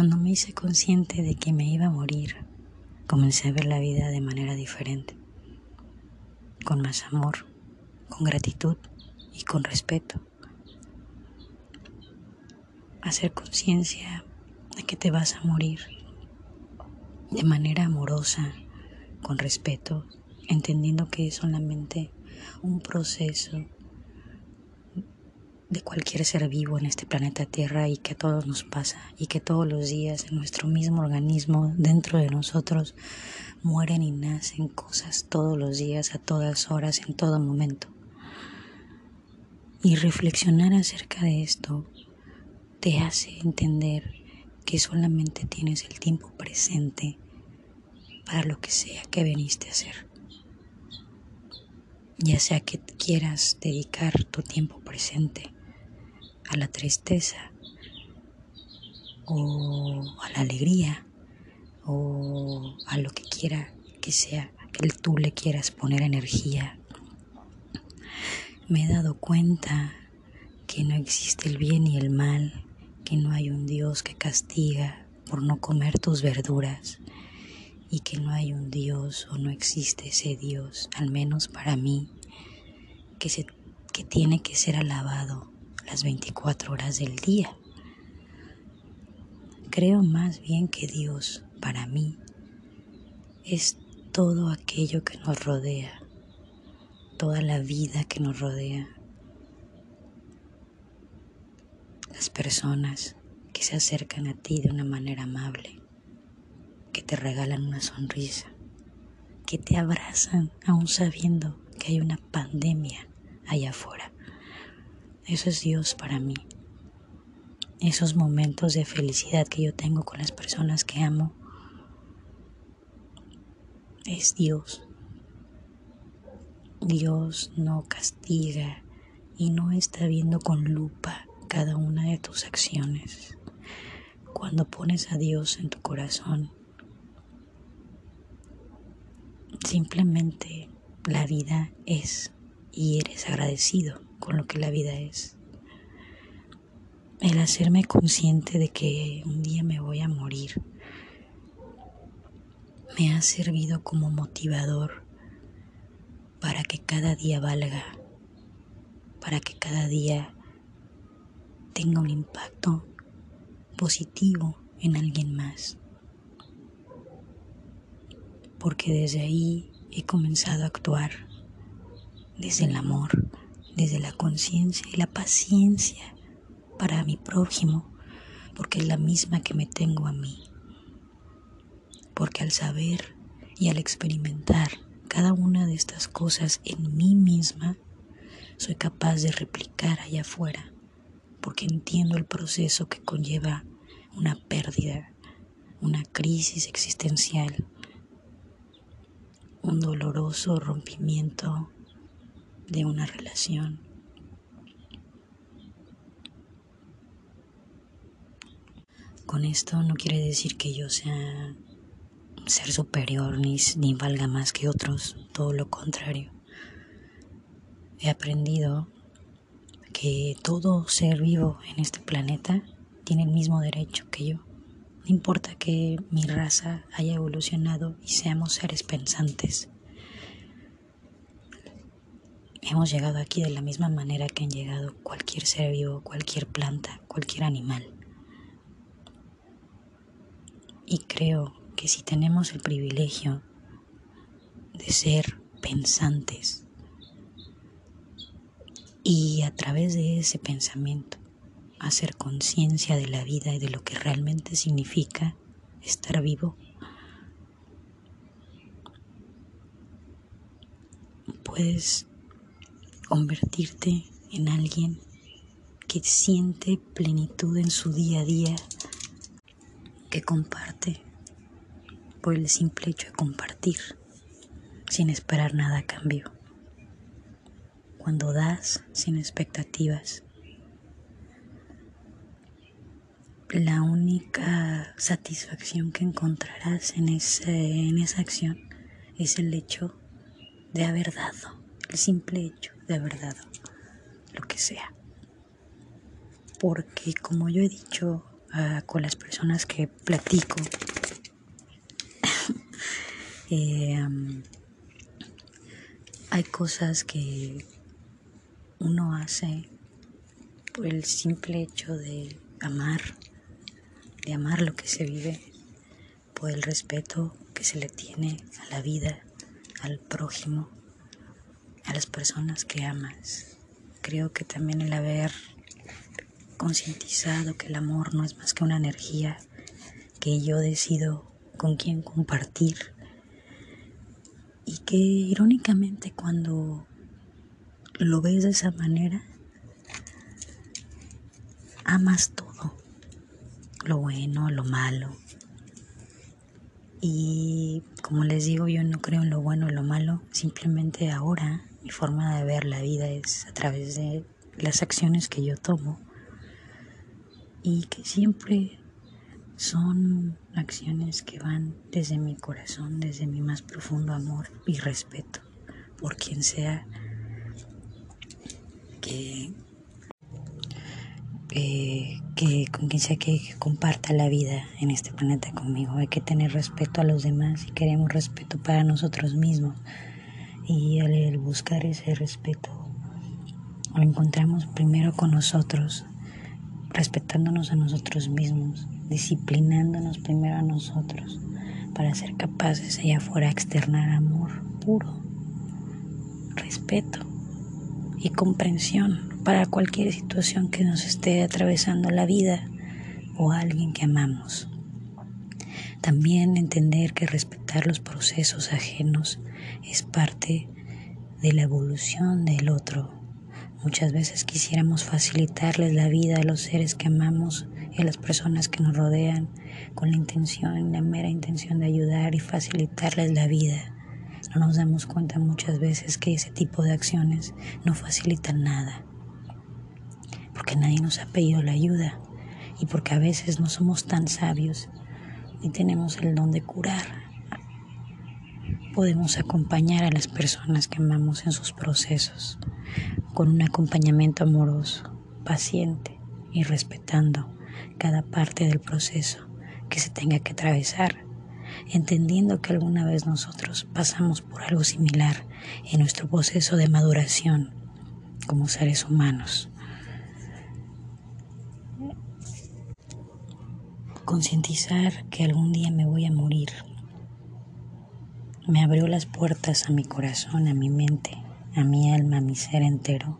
Cuando me hice consciente de que me iba a morir, comencé a ver la vida de manera diferente, con más amor, con gratitud y con respeto. Hacer conciencia de que te vas a morir de manera amorosa, con respeto, entendiendo que es solamente un proceso de cualquier ser vivo en este planeta Tierra y que a todos nos pasa y que todos los días en nuestro mismo organismo, dentro de nosotros, mueren y nacen cosas todos los días, a todas horas, en todo momento. Y reflexionar acerca de esto te hace entender que solamente tienes el tiempo presente para lo que sea que viniste a hacer. Ya sea que quieras dedicar tu tiempo presente a la tristeza o a la alegría o a lo que quiera que sea que tú le quieras poner energía. Me he dado cuenta que no existe el bien y el mal, que no hay un Dios que castiga por no comer tus verduras y que no hay un Dios o no existe ese Dios, al menos para mí, que, se, que tiene que ser alabado las 24 horas del día. Creo más bien que Dios, para mí, es todo aquello que nos rodea, toda la vida que nos rodea, las personas que se acercan a ti de una manera amable, que te regalan una sonrisa, que te abrazan aún sabiendo que hay una pandemia allá afuera. Eso es Dios para mí. Esos momentos de felicidad que yo tengo con las personas que amo es Dios. Dios no castiga y no está viendo con lupa cada una de tus acciones. Cuando pones a Dios en tu corazón, simplemente la vida es y eres agradecido con lo que la vida es. El hacerme consciente de que un día me voy a morir me ha servido como motivador para que cada día valga, para que cada día tenga un impacto positivo en alguien más. Porque desde ahí he comenzado a actuar desde el amor, desde la conciencia y la paciencia para mi prójimo, porque es la misma que me tengo a mí. Porque al saber y al experimentar cada una de estas cosas en mí misma, soy capaz de replicar allá afuera, porque entiendo el proceso que conlleva una pérdida, una crisis existencial, un doloroso rompimiento de una relación. Con esto no quiere decir que yo sea ser superior ni, ni valga más que otros, todo lo contrario. He aprendido que todo ser vivo en este planeta tiene el mismo derecho que yo. No importa que mi raza haya evolucionado y seamos seres pensantes. Hemos llegado aquí de la misma manera que han llegado cualquier ser vivo, cualquier planta, cualquier animal. Y creo que si tenemos el privilegio de ser pensantes y a través de ese pensamiento hacer conciencia de la vida y de lo que realmente significa estar vivo, puedes convertirte en alguien que siente plenitud en su día a día, que comparte por el simple hecho de compartir, sin esperar nada a cambio. Cuando das sin expectativas, la única satisfacción que encontrarás en, ese, en esa acción es el hecho de haber dado, el simple hecho de verdad lo que sea. Porque como yo he dicho ah, con las personas que platico. Eh, hay cosas que uno hace por el simple hecho de amar, de amar lo que se vive, por el respeto que se le tiene a la vida, al prójimo, las personas que amas. Creo que también el haber concientizado que el amor no es más que una energía que yo decido con quién compartir y que irónicamente cuando lo ves de esa manera, amas todo, lo bueno, lo malo. Y como les digo, yo no creo en lo bueno y lo malo, simplemente ahora mi forma de ver la vida es a través de las acciones que yo tomo y que siempre son acciones que van desde mi corazón, desde mi más profundo amor y respeto por quien sea que, eh, que con quien sea que, comparta la vida en este planeta conmigo. Hay que tener respeto a los demás y queremos respeto para nosotros mismos. Y al buscar ese respeto, lo encontramos primero con nosotros, respetándonos a nosotros mismos, disciplinándonos primero a nosotros para ser capaces allá afuera externar amor puro, respeto y comprensión para cualquier situación que nos esté atravesando la vida o alguien que amamos. También entender que respetar los procesos ajenos es parte de la evolución del otro Muchas veces quisiéramos facilitarles la vida a los seres que amamos y a las personas que nos rodean con la intención, la mera intención de ayudar y facilitarles la vida. No nos damos cuenta muchas veces que ese tipo de acciones no facilitan nada, porque nadie nos ha pedido la ayuda y porque a veces no somos tan sabios ni tenemos el don de curar. Podemos acompañar a las personas que amamos en sus procesos con un acompañamiento amoroso, paciente y respetando cada parte del proceso que se tenga que atravesar, entendiendo que alguna vez nosotros pasamos por algo similar en nuestro proceso de maduración como seres humanos. Concientizar que algún día me voy a morir. Me abrió las puertas a mi corazón, a mi mente, a mi alma, a mi ser entero,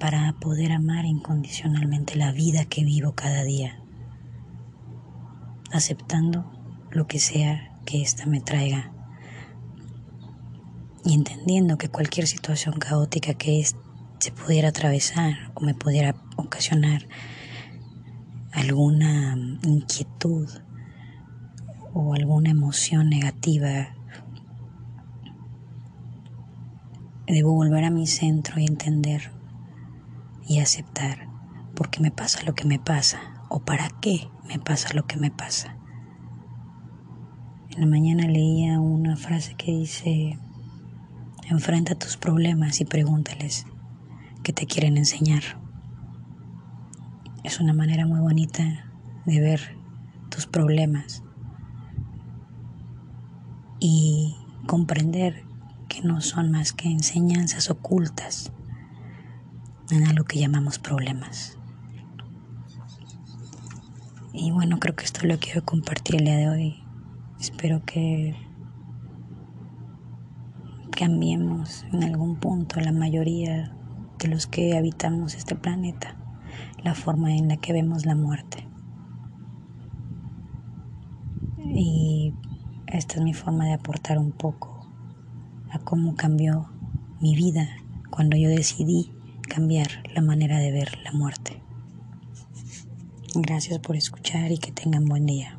para poder amar incondicionalmente la vida que vivo cada día, aceptando lo que sea que ésta me traiga y entendiendo que cualquier situación caótica que se pudiera atravesar o me pudiera ocasionar alguna inquietud o alguna emoción negativa Debo volver a mi centro y entender y aceptar por qué me pasa lo que me pasa o para qué me pasa lo que me pasa. En la mañana leía una frase que dice, enfrenta tus problemas y pregúntales qué te quieren enseñar. Es una manera muy bonita de ver tus problemas y comprender que no son más que enseñanzas ocultas en algo que llamamos problemas. Y bueno, creo que esto lo quiero compartir el día de hoy. Espero que cambiemos en algún punto la mayoría de los que habitamos este planeta la forma en la que vemos la muerte. Y esta es mi forma de aportar un poco a cómo cambió mi vida cuando yo decidí cambiar la manera de ver la muerte. Gracias por escuchar y que tengan buen día.